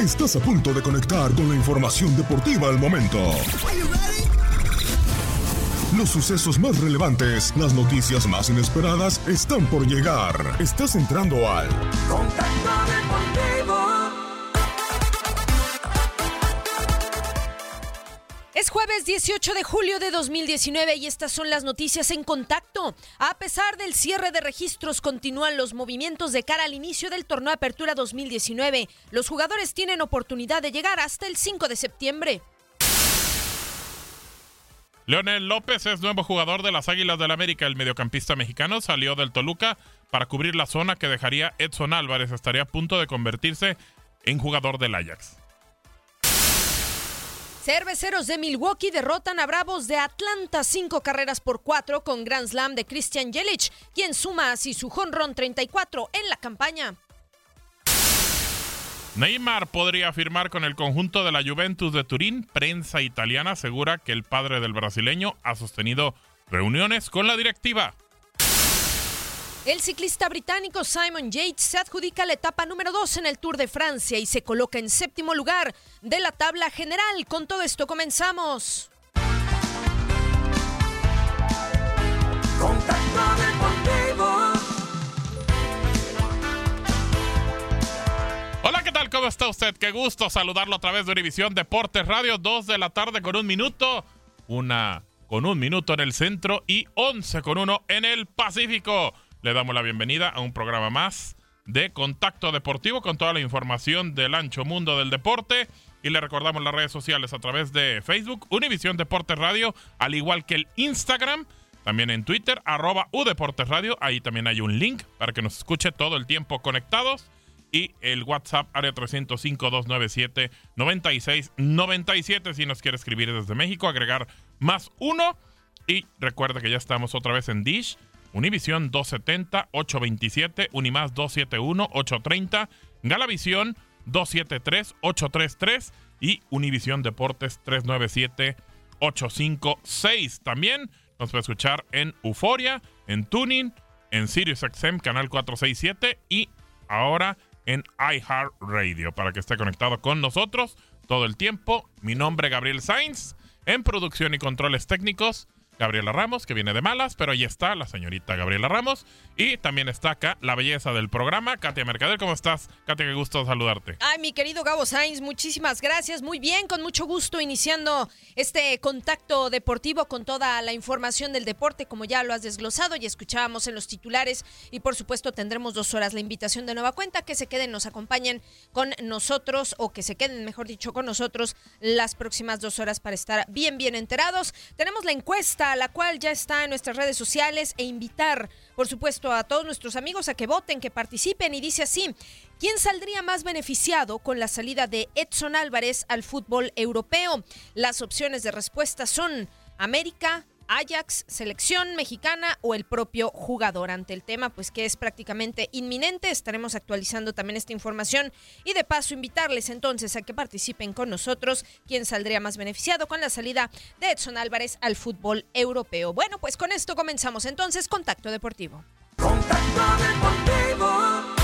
Estás a punto de conectar con la información deportiva al momento. Los sucesos más relevantes, las noticias más inesperadas están por llegar. Estás entrando al Contacto Deportivo. Es jueves 18 de julio de 2019 y estas son las noticias en contacto. A pesar del cierre de registros, continúan los movimientos de cara al inicio del torneo Apertura 2019. Los jugadores tienen oportunidad de llegar hasta el 5 de septiembre. Leonel López es nuevo jugador de las Águilas del América. El mediocampista mexicano salió del Toluca para cubrir la zona que dejaría Edson Álvarez. Estaría a punto de convertirse en jugador del Ajax. Cerveceros de Milwaukee derrotan a Bravos de Atlanta cinco carreras por cuatro con Grand Slam de Christian Jelic, quien suma así su jonrón 34 en la campaña. Neymar podría firmar con el conjunto de la Juventus de Turín. Prensa italiana asegura que el padre del brasileño ha sostenido reuniones con la directiva. El ciclista británico Simon Yates se adjudica la etapa número 2 en el Tour de Francia y se coloca en séptimo lugar de la tabla general. Con todo esto comenzamos. Contacto Deportivo. Hola, ¿qué tal? ¿Cómo está usted? Qué gusto saludarlo a través de Univisión Deportes Radio, 2 de la tarde con un minuto, una con un minuto en el centro y 11 con uno en el Pacífico. Le damos la bienvenida a un programa más de Contacto Deportivo con toda la información del ancho mundo del deporte. Y le recordamos las redes sociales a través de Facebook, Univisión Deportes Radio, al igual que el Instagram, también en Twitter, arroba Udeportes Radio. Ahí también hay un link para que nos escuche todo el tiempo conectados. Y el WhatsApp, área 305-297-9697, si nos quiere escribir desde México, agregar más uno. Y recuerda que ya estamos otra vez en Dish Univisión 270, 827, Unimás 271, 830, Galavisión 273, 833 y Univisión Deportes 397, 856. También nos puede escuchar en Euforia, en Tuning, en SiriusXM, canal 467 y ahora en iHeartRadio para que esté conectado con nosotros todo el tiempo. Mi nombre es Gabriel Sainz, en producción y controles técnicos. Gabriela Ramos, que viene de malas, pero ahí está la señorita Gabriela Ramos. Y también está acá la belleza del programa, Katia Mercader. ¿Cómo estás? Katia, qué gusto saludarte. Ay, mi querido Gabo Sainz, muchísimas gracias. Muy bien, con mucho gusto iniciando este contacto deportivo con toda la información del deporte, como ya lo has desglosado y escuchábamos en los titulares. Y por supuesto tendremos dos horas la invitación de nueva cuenta, que se queden, nos acompañen con nosotros, o que se queden, mejor dicho, con nosotros las próximas dos horas para estar bien, bien enterados. Tenemos la encuesta la cual ya está en nuestras redes sociales, e invitar, por supuesto, a todos nuestros amigos a que voten, que participen. Y dice así, ¿quién saldría más beneficiado con la salida de Edson Álvarez al fútbol europeo? Las opciones de respuesta son América, Ajax, selección mexicana o el propio jugador. Ante el tema, pues que es prácticamente inminente, estaremos actualizando también esta información y de paso invitarles entonces a que participen con nosotros quién saldría más beneficiado con la salida de Edson Álvarez al fútbol europeo. Bueno, pues con esto comenzamos entonces Contacto Deportivo. Contacto Deportivo.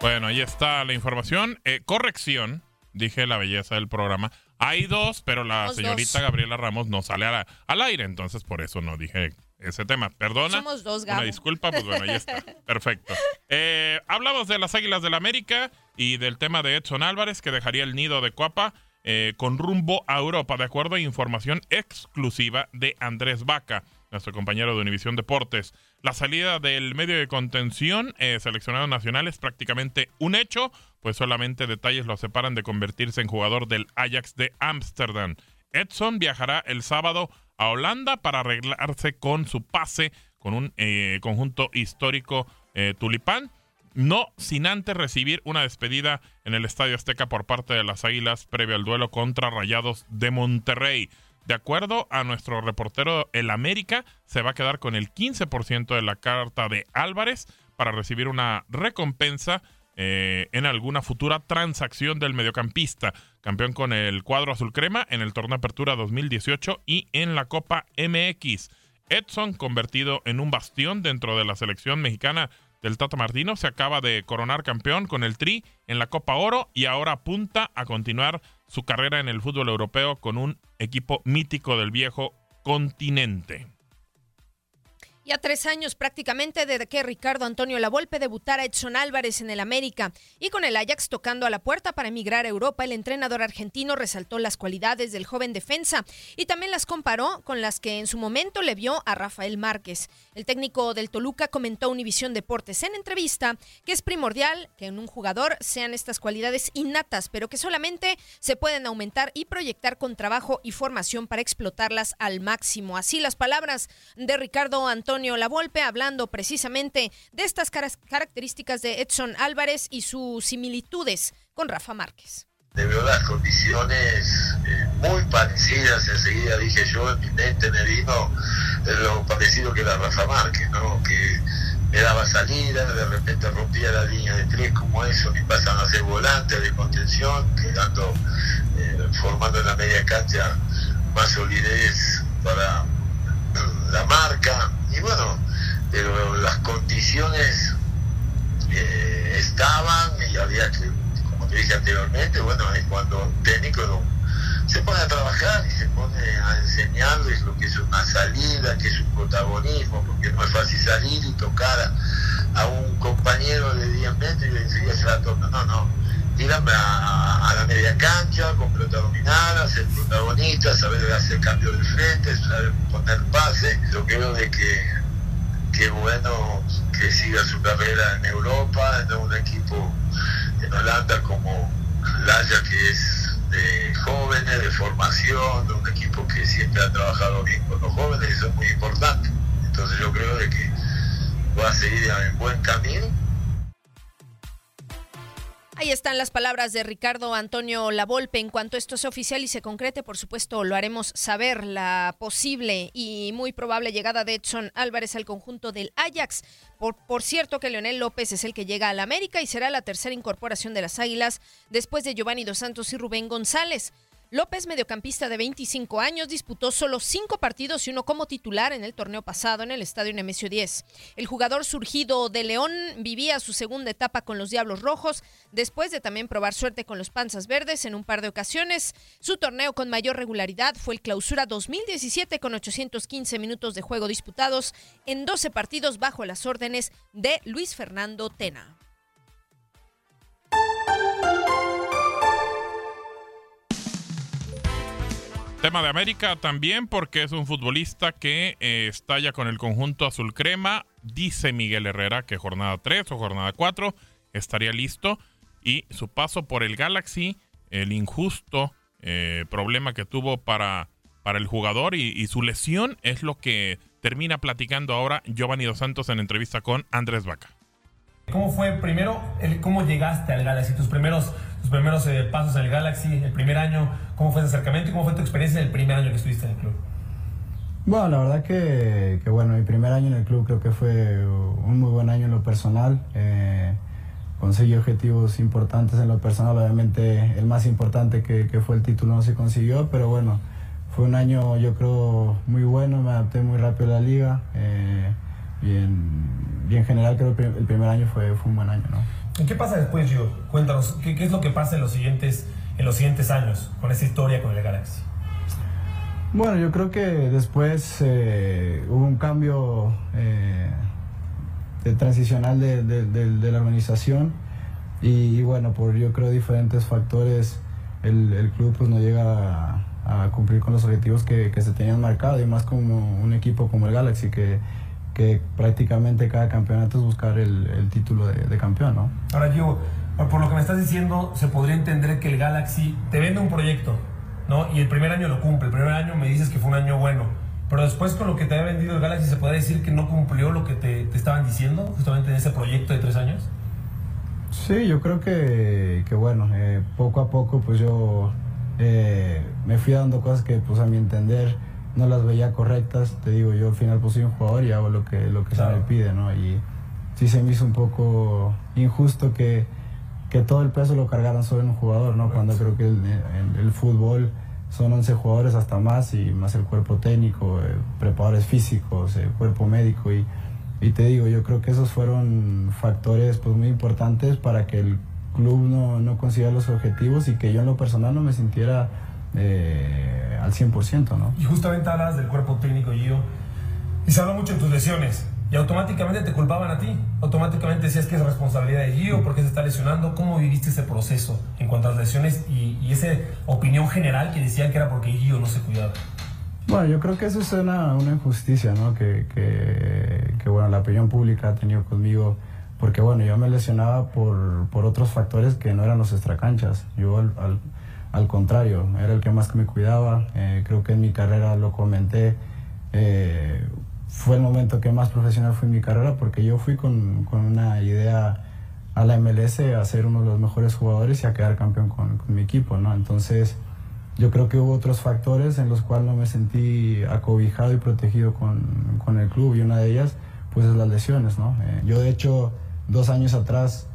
Bueno, ahí está la información. Eh, corrección, dije la belleza del programa. Hay dos, pero la Somos señorita dos. Gabriela Ramos no sale a la- al aire, entonces por eso no dije ese tema. Perdona. Somos dos, Una Gabo. disculpa, pues bueno, ahí está. Perfecto. Eh, hablamos de las Águilas del América y del tema de Edson Álvarez, que dejaría el nido de Cuapa eh, con rumbo a Europa, de acuerdo a información exclusiva de Andrés Vaca, nuestro compañero de Univisión Deportes. La salida del medio de contención eh, seleccionado nacional es prácticamente un hecho, pues solamente detalles lo separan de convertirse en jugador del Ajax de Ámsterdam. Edson viajará el sábado a Holanda para arreglarse con su pase con un eh, conjunto histórico eh, tulipán. No sin antes recibir una despedida en el Estadio Azteca por parte de las Águilas previo al duelo contra Rayados de Monterrey. De acuerdo a nuestro reportero El América, se va a quedar con el 15% de la carta de Álvarez para recibir una recompensa eh, en alguna futura transacción del mediocampista, campeón con el cuadro azul crema en el torneo Apertura 2018 y en la Copa MX. Edson, convertido en un bastión dentro de la selección mexicana del Tata Martino, se acaba de coronar campeón con el Tri en la Copa Oro y ahora apunta a continuar su carrera en el fútbol europeo con un equipo mítico del viejo continente. Ya tres años prácticamente desde que Ricardo Antonio Lavolpe debutara Edson Álvarez en el América y con el Ajax tocando a la puerta para emigrar a Europa, el entrenador argentino resaltó las cualidades del joven defensa y también las comparó con las que en su momento le vio a Rafael Márquez. El técnico del Toluca comentó a Univisión Deportes en entrevista que es primordial que en un jugador sean estas cualidades innatas, pero que solamente se pueden aumentar y proyectar con trabajo y formación para explotarlas al máximo. Así las palabras de Ricardo Antonio Lavolpe hablando precisamente de estas características de Edson Álvarez y sus similitudes con Rafa Márquez. Veo las condiciones eh, muy parecidas, enseguida dije yo, en mi mente me vino lo parecido que era Rafa Márquez, ¿no? que me daba salida, de repente rompía la línea de tres como eso, y pasan a ser volantes de contención, quedando, eh, formando en la media cancha más solidez para la marca, y bueno, pero las condiciones eh, estaban y había que, dije anteriormente, bueno, es cuando un técnico se pone a trabajar y se pone a enseñarles lo que es una salida, que es un protagonismo, porque no es fácil salir y tocar a, un compañero de 10 metros y enseguida se la toca. No, no. Tírame a, la media cancha, con pelota dominada, ser protagonista, saber hacer cambio de frente, saber poner pase. Yo creo de que qué bueno que siga su carrera en Europa, en un equipo en Holanda como Laya, que es de jóvenes, de formación, de un equipo que siempre ha trabajado bien con los jóvenes, eso es muy importante. Entonces yo creo de que va a seguir en buen camino Ahí están las palabras de Ricardo Antonio Lavolpe. En cuanto esto sea oficial y se concrete, por supuesto, lo haremos saber la posible y muy probable llegada de Edson Álvarez al conjunto del Ajax. Por, por cierto que Leonel López es el que llega al América y será la tercera incorporación de las Águilas después de Giovanni Dos Santos y Rubén González. López, mediocampista de 25 años, disputó solo cinco partidos y uno como titular en el torneo pasado en el Estadio Nemesio 10. El jugador surgido de León vivía su segunda etapa con los Diablos Rojos, después de también probar suerte con los Panzas Verdes en un par de ocasiones. Su torneo con mayor regularidad fue el Clausura 2017 con 815 minutos de juego disputados en 12 partidos bajo las órdenes de Luis Fernando Tena. Tema de América también porque es un futbolista que eh, estalla con el conjunto azul crema. Dice Miguel Herrera que jornada 3 o jornada 4 estaría listo. Y su paso por el Galaxy, el injusto eh, problema que tuvo para para el jugador y, y su lesión es lo que termina platicando ahora Giovanni Dos Santos en entrevista con Andrés Vaca. ¿Cómo fue primero, el, cómo llegaste al Galaxy? Tus primeros, tus primeros eh, pasos al Galaxy, el primer año, ¿cómo fue ese acercamiento y cómo fue tu experiencia en el primer año que estuviste en el club? Bueno, la verdad que, bueno, mi primer año en el club creo que fue un muy buen año en lo personal. Eh, conseguí objetivos importantes en lo personal, obviamente el más importante que, fue el título no se consiguió, pero bueno, fue un año yo creo muy bueno, me adapté muy rápido a la liga eh, y, en, y, en, general creo que el primer año fue, fue un buen año. ¿no? ¿Y qué pasa después, Gio? Cuéntanos, ¿qué, ¿qué, es lo que pasa en los, siguientes, en los siguientes años con esa historia con el Galaxy? Bueno, yo creo que después eh, hubo un cambio eh, transicional de, la organización y, bueno, por yo creo diferentes factores el, club pues no llega a, a, cumplir con los objetivos que, que se tenían marcado y más como un equipo como el Galaxy que, que prácticamente cada campeonato es buscar el, el título de, campeón, ¿no? Ahora yo, por lo que me estás diciendo, se podría entender que el Galaxy te vende un proyecto ¿no? Y el primer año lo cumple, el primer año me dices que fue un año bueno, pero después con lo que te ha vendido el Galaxy, ¿se puede decir que no cumplió lo que te, te estaban diciendo justamente en ese proyecto de tres años? Sí, yo creo que, que bueno, eh, poco a poco pues yo eh, me fui dando cosas que pues a mi entender no las veía correctas, te digo, yo al final pues soy un jugador y hago lo que, lo que claro. se me pide, ¿no? Y sí se me hizo un poco injusto que que todo el peso lo cargaran solo en un jugador, ¿no? Cuando creo que el, el, el, fútbol son 11 jugadores hasta más y más el cuerpo técnico, eh, preparadores físicos, el cuerpo médico y, y, te digo, yo creo que esos fueron factores pues muy importantes para que el club no, no consiga los objetivos y que yo en lo personal no me sintiera eh, al 100%, ¿no? Y justamente hablas del cuerpo técnico, Gio, y se habla mucho en tus lesiones y automáticamente te culpaban a ti. Automáticamente decías que es responsabilidad de Gio, porque se está lesionando. ¿Cómo viviste ese proceso en cuanto a las lesiones y, y esa opinión general que decían que era porque Gio no se cuidaba? Bueno, yo creo que eso es una, una injusticia, ¿no? Que, que, que, bueno, la opinión pública ha tenido conmigo, porque bueno, yo me lesionaba por, por otros factores que no eran los extracanchas. Yo al, al, al contrario, era el que más me cuidaba. Eh, creo que en mi carrera lo comenté. Eh, fue el momento que más profesional fue en mi carrera porque yo fui con, con, una idea a la MLS a ser uno de los mejores jugadores y a quedar campeón con, con, mi equipo, ¿no? Entonces yo creo que hubo otros factores en los cuales no me sentí acobijado y protegido con, con el club y una de ellas pues es las lesiones, ¿no? Eh, yo de hecho dos años atrás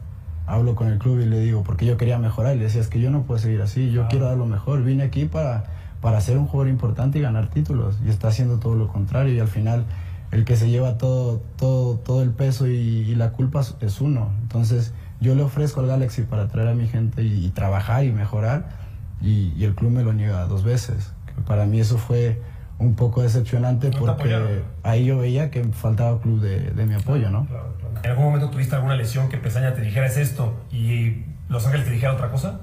hablo con el club y le digo porque yo quería mejorar y le decía es que yo no puedo seguir así, yo ah. quiero dar lo mejor, vine aquí para, para ser un jugador importante y ganar títulos y está haciendo todo lo contrario y al final el que se lleva todo, todo, todo el peso y, y, la culpa es uno. Entonces yo le ofrezco al Galaxy para traer a mi gente y, y trabajar y mejorar y, y, el club me lo niega dos veces. Para mí eso fue un poco decepcionante ¿No porque ahí yo veía que faltaba club de, de mi apoyo, ¿no? Claro, claro. ¿En algún momento tuviste alguna lesión que Pesaña te dijera es esto y Los Ángeles te dijera otra cosa?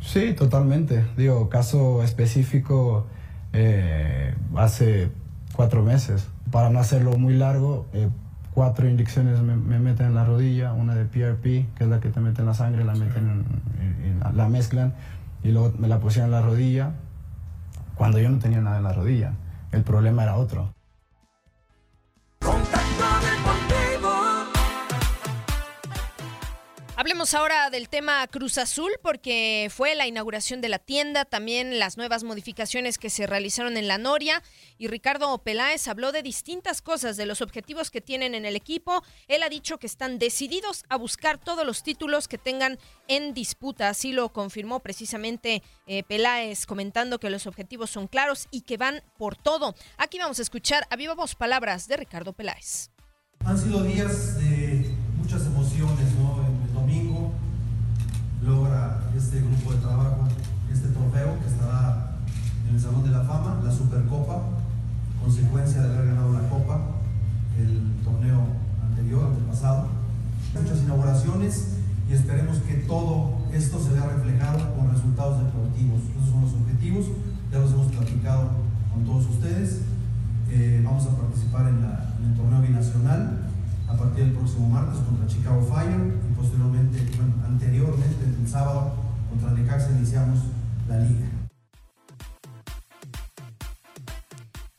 Sí, totalmente. Digo, caso específico eh, hace cuatro meses para no hacerlo muy largo, eh, cuatro inyecciones me, me, meten en la rodilla, una de PRP, que es la que te mete en la sangre, la meten en, en, en, la mezclan y luego me la pusieron en la rodilla cuando yo no tenía nada en la rodilla. El problema era otro. Hablemos ahora del tema Cruz Azul porque fue la inauguración de la tienda, también las nuevas modificaciones que se realizaron en la Noria y Ricardo Peláez habló de distintas cosas, de los objetivos que tienen en el equipo. Él ha dicho que están decididos a buscar todos los títulos que tengan en disputa, así lo confirmó precisamente eh, Peláez comentando que los objetivos son claros y que van por todo. Aquí vamos a escuchar a viva voz palabras de Ricardo Peláez. Han sido días de muchas emociones, logra este grupo de trabajo este trofeo que estará en el Salón de la Fama, la Supercopa, consecuencia de haber ganado la Copa el torneo anterior, antepasado. Muchas inauguraciones y esperemos que todo esto se vea reflejado con resultados deportivos. Esos son los objetivos, ya los hemos platicado con todos ustedes. Eh, vamos a participar en, la, en el torneo binacional a partir del próximo martes contra Chicago Fire y posteriormente, anteriormente, el sábado contra Necaxa iniciamos la liga.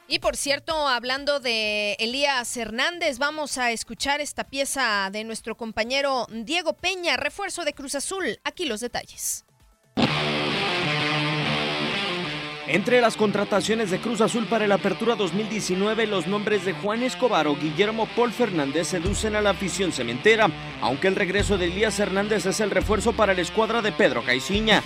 Y por cierto, hablando de Elías Hernández, vamos a escuchar esta pieza de nuestro compañero Diego Peña, refuerzo de Cruz Azul. Aquí los detalles. Entre las contrataciones de Cruz Azul para la Apertura 2019, los nombres de Juan Escobar o Guillermo Paul Fernández seducen a la afición cementera, aunque el regreso de Elías Hernández es el refuerzo para la escuadra de Pedro Caiciña.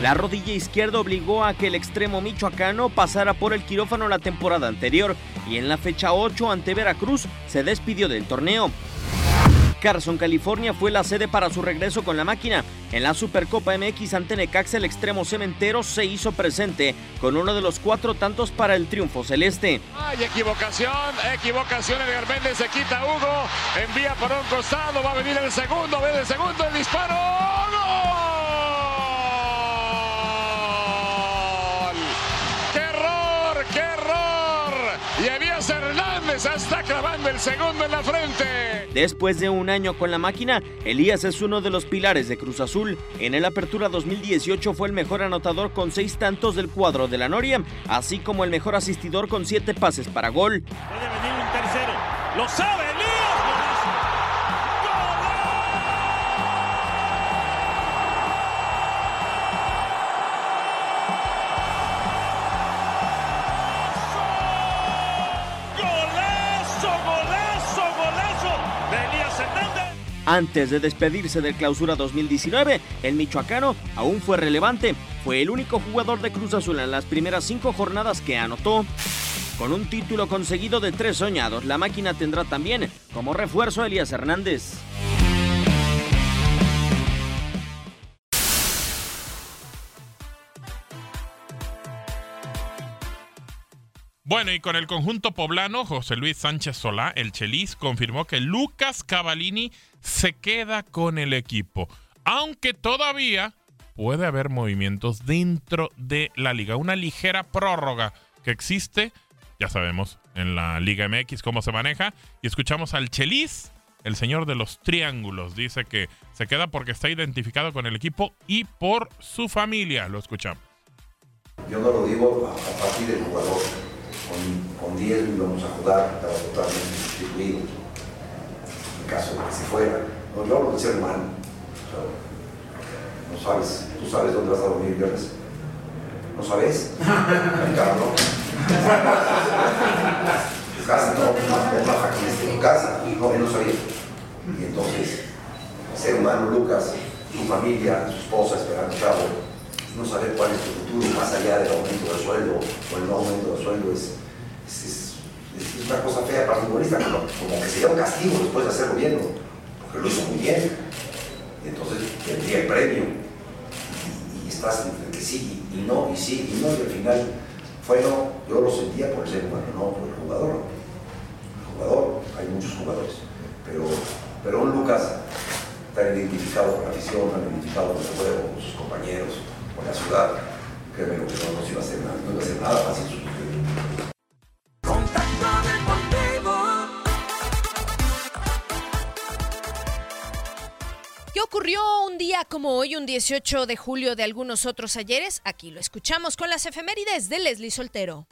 La rodilla izquierda obligó a que el extremo michoacano pasara por el quirófano la temporada anterior y en la fecha 8 ante Veracruz se despidió del torneo. Carson, California fue la sede para su regreso con la máquina. En la Supercopa MX ante Necaxa el extremo cementero se hizo presente con uno de los cuatro tantos para el triunfo celeste. Hay equivocación, equivocación, Edgar Méndez se quita Hugo, envía por un costado, va a venir el segundo, ve el segundo, el disparo, ¡Gol! Hernández está clavando el segundo en la. Después de un año con la máquina, Elías es uno de los pilares de Cruz Azul. En el Apertura 2018 fue el mejor anotador con seis tantos del cuadro de la Noria, así como el mejor asistidor con siete pases para gol. Puede venir un tercero. Lo sabe Antes de despedirse del Clausura 2019, el michoacano aún fue relevante. Fue el único jugador de Cruz Azul en las primeras cinco jornadas que anotó. Con un título conseguido de tres soñados, la máquina tendrá también como refuerzo a Elías Hernández. Bueno, y con el conjunto poblano, José Luis Sánchez Solá, el Chelis, confirmó que Lucas Cavallini se queda con el equipo. Aunque todavía puede haber movimientos dentro de la liga. Una ligera prórroga que existe, ya sabemos, en la Liga MX cómo se maneja. Y escuchamos al Chelis, el señor de los triángulos. Dice que se queda porque está identificado con el equipo y por su familia. Lo escuchamos. Yo no lo digo a, partir del jugador. Con, con 10 íbamos a jugar. Caso de que se fuera. No, yo hablo de ser humano. O no sabes, tú sabes dónde vas a dormir viernes. ¿No sabes? Ay, cabrón. Tu casa, no, no, no baja con tu casa. No, no sabía. Y entonces, ser humano, Lucas, su familia, su esposa, esperando chavo, no saber cuál es tu futuro más allá del aumento del sueldo o el no aumento del sueldo es- es una cosa fea para el futbolista, como, que sería un castigo después de hacerlo bien, porque lo hizo muy bien. Y entonces tendría el premio. Y, y estás entre que sí y no, y sí y no, y al final fue no, yo lo sentía por el ser humano, no por el jugador. El jugador, hay muchos jugadores, pero, pero un Lucas tan identificado con la afición, tan identificado con el juego, con sus compañeros, con la ciudad, créeme que no nos iba a hacer nada, no iba a ser nada fácil ocurrió un día como hoy, un 18 de julio de algunos otros ayeres? Aquí lo escuchamos con las efemérides de Leslie Soltero.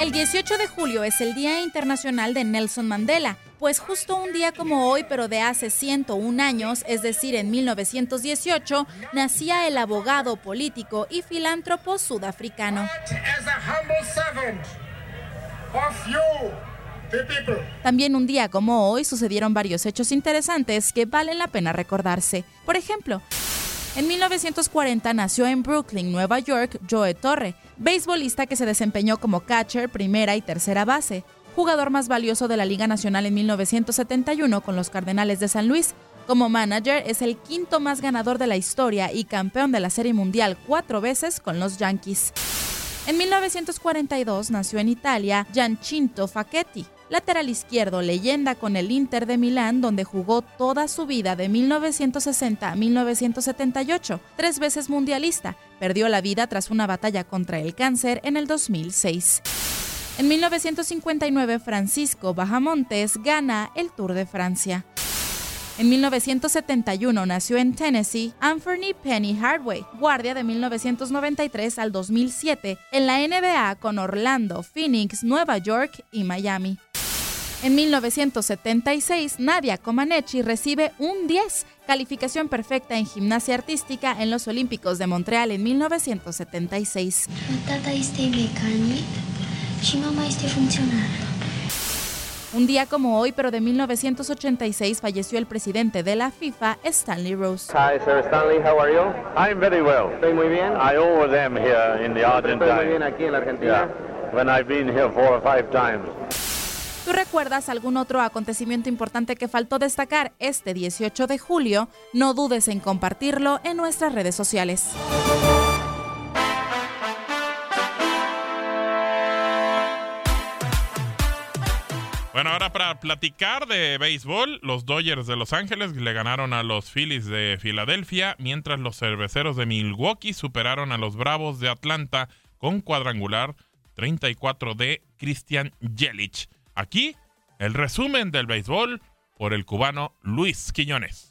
El 18 de julio es el Día Internacional de Nelson Mandela, pues justo un día como hoy, pero de hace 101 años, es decir, en 1918, nacía el abogado, político y filántropo sudafricano. También un día como hoy sucedieron varios hechos interesantes que valen la pena recordarse. Por ejemplo, en 1940 nació en Brooklyn, Nueva York, Joe Torre, beisbolista que se desempeñó como catcher, primera y tercera base, jugador más valioso de la Liga Nacional en 1971 con los Cardenales de San Luis. Como manager es el quinto más ganador de la historia y campeón de la Serie Mundial cuatro veces con los Yankees. En 1942 nació en Italia Giancinto Facchetti, lateral izquierdo, leyenda con el Inter de Milán, donde jugó toda su vida de 1960 a 1978, tres veces mundialista. Perdió la vida tras una batalla contra el cáncer en el 2006. En 1959, Francisco Bajamontes gana el Tour de Francia. En 1971 nació en Tennessee Anthony Penny Hardway, guardia de 1993 al 2007 en la NBA con Orlando, Phoenix, Nueva York y Miami. En 1976, Nadia Comaneci recibe un 10, calificación perfecta en gimnasia artística en los Olímpicos de Montreal en 1976. Tata este mecánico și mama este funcționar. Un día como hoy, pero de 1986, falleció el presidente de la FIFA, Stanley Rose. Hi, Sir Stanley, how are you? I'm very well. Estoy muy bien. I always am here in the Argentine. Estoy muy bien aquí en la Argentina. Yeah. When I've been here four or five times. ¿Tú recuerdas algún otro acontecimiento importante que faltó destacar este 18 de julio? No dudes en compartirlo en nuestras redes sociales. Bueno, ahora para platicar de béisbol, los Dodgers de Los Ángeles le ganaron a los Phillies de Filadelfia, mientras los cerveceros de Milwaukee superaron a los Bravos de Atlanta con cuadrangular 34 de Christian Yelich. Aquí, el resumen del béisbol por el cubano Luis Quiñones.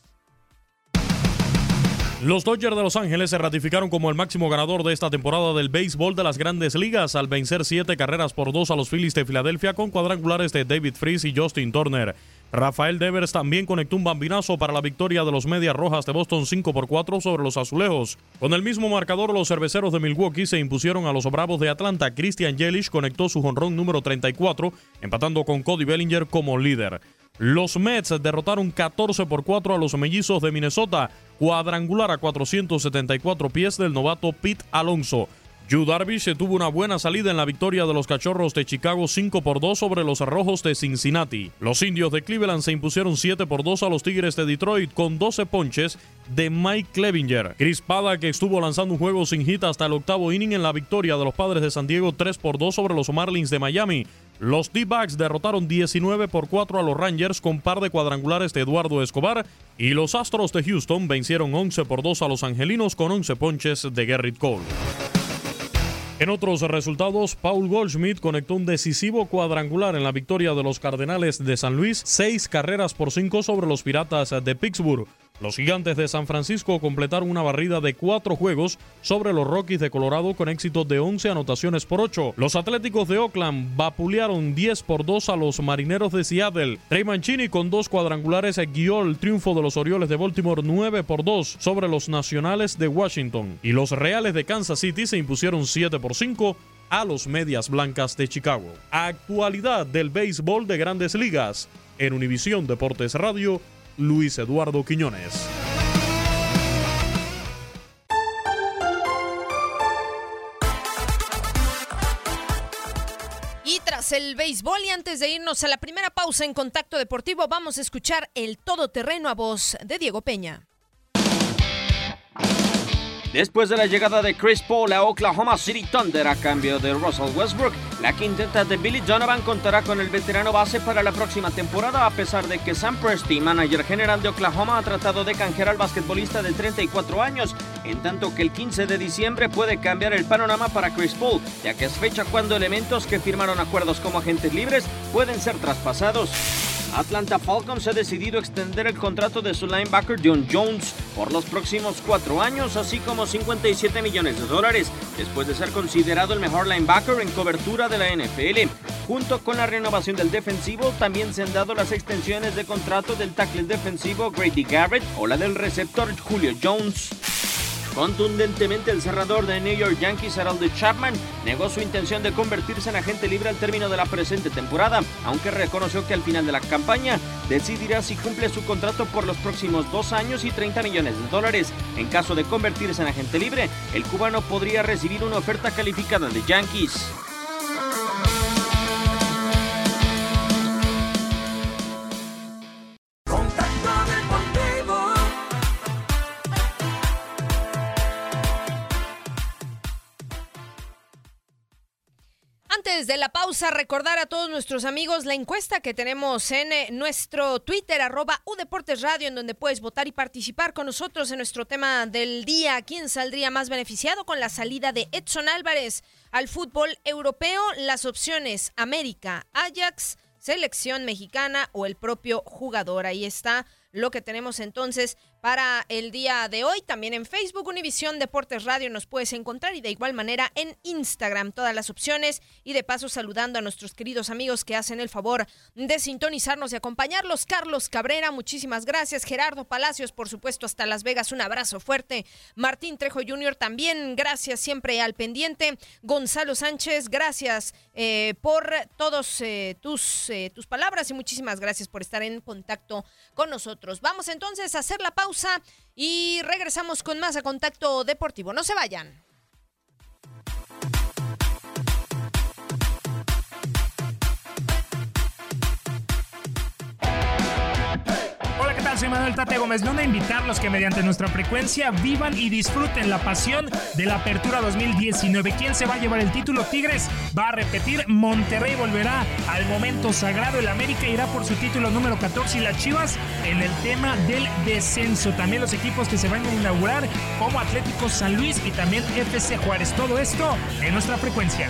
Los Dodgers de Los Ángeles se ratificaron como el máximo ganador de esta temporada del béisbol de las grandes ligas al vencer siete carreras por dos a los Phillies de Filadelfia con cuadrangulares de David Freese y Justin Turner. Rafael Devers también conectó un bambinazo para la victoria de los Medias Rojas de Boston 5 por 4 sobre los Azulejos. Con el mismo marcador, los cerveceros de Milwaukee se impusieron a los Bravos de Atlanta. Christian Yelich conectó su jonrón número 34, empatando con Cody Bellinger como líder. Los Mets derrotaron 14 por 4 a los Mellizos de Minnesota, cuadrangular a 474 pies del novato Pete Alonso. Yu Darvish tuvo una buena salida en la victoria de los Cachorros de Chicago 5 por 2 sobre los Rojos de Cincinnati. Los Indios de Cleveland se impusieron 7 por 2 a los Tigres de Detroit con 12 ponches de Mike Clevinger. Chris Pada, que estuvo lanzando un juego sin hit hasta el octavo inning en la victoria de los Padres de San Diego 3 por 2 sobre los Marlins de Miami. Los D-Backs derrotaron 19 por 4 a los Rangers con par de cuadrangulares de Eduardo Escobar y los Astros de Houston vencieron 11 por 2 a los Angelinos con 11 ponches de Garrett Cole. En otros resultados, Paul Goldschmidt conectó un decisivo cuadrangular en la victoria de los Cardenales de San Luis, seis carreras por cinco sobre los Piratas de Pittsburgh. Los gigantes de San Francisco completaron una barrida de cuatro juegos sobre los Rockies de Colorado con éxito de 11 anotaciones por 8. Los Atléticos de Oakland vapulearon 10 por 2 a los Marineros de Seattle. Trey Mancini con dos cuadrangulares guió el triunfo de los Orioles de Baltimore 9 por 2 sobre los Nacionales de Washington. Y los Reales de Kansas City se impusieron 7 por 5 a los Medias Blancas de Chicago. Actualidad del béisbol de grandes ligas. En Univisión Deportes Radio, Luis Eduardo Quiñones. Y tras el béisbol y antes de irnos a la primera pausa en Contacto Deportivo, vamos a escuchar el todoterreno a voz de Diego Peña. Después de la llegada de Chris Paul a Oklahoma City Thunder a cambio de Russell Westbrook, la quinteta de Billy Donovan contará con el veterano base para la próxima temporada, a pesar de que Sam Presti, manager general de Oklahoma, ha tratado de canjear al basquetbolista de 34 años, en tanto que el 15 de diciembre puede cambiar el panorama para Chris Paul, ya que es fecha cuando elementos que firmaron acuerdos como agentes libres pueden ser traspasados. Atlanta Falcons ha decidido extender el contrato de su linebacker John Jones por los próximos cuatro años, así como 57 millones de dólares, después de ser considerado el mejor linebacker en cobertura de la NFL. Junto con la renovación del defensivo, también se han dado las extensiones de contrato del tackle defensivo Grady Garrett o la del receptor Julio Jones. Contundentemente, el cerrador de New York Yankees, Harold Chapman, negó su intención de convertirse en agente libre al término de la presente temporada, aunque reconoció que al final de la campaña decidirá si cumple su contrato por los próximos dos años y 30 millones de dólares. En caso de convertirse en agente libre, el cubano podría recibir una oferta calificada de Yankees. De la pausa, recordar a todos nuestros amigos la encuesta que tenemos en eh, nuestro Twitter, arroba Udeportes Radio, en donde puedes votar y participar con nosotros en nuestro tema del día. ¿Quién saldría más beneficiado con la salida de Edson Álvarez al fútbol europeo? Las opciones América, Ajax, selección mexicana o el propio jugador. Ahí está lo que tenemos entonces para el día de hoy. También en Facebook, Univisión Deportes Radio nos puedes encontrar y de igual manera en Instagram todas las opciones y de paso saludando a nuestros queridos amigos que hacen el favor de sintonizarnos y acompañarlos. Carlos Cabrera, muchísimas gracias. Gerardo Palacios, por supuesto, hasta Las Vegas, un abrazo fuerte. Martín Trejo Jr. también, gracias siempre al pendiente. Gonzalo Sánchez, gracias eh, por todos eh, tus, eh, tus palabras y muchísimas gracias por estar en contacto con nosotros. Vamos entonces a hacer la pausa y regresamos con más a Contacto Deportivo. No se vayan. Soy Manuel Tate Gómez Luna. Invitarlos que mediante nuestra frecuencia vivan y disfruten la pasión de la Apertura 2019. ¿Quién se va a llevar el título? Tigres va a repetir. Monterrey volverá al momento sagrado. El América irá por su título número 14 y las Chivas en el tema del descenso. También los equipos que se van a inaugurar como Atlético San Luis y también FC Juárez. Todo esto en nuestra frecuencia.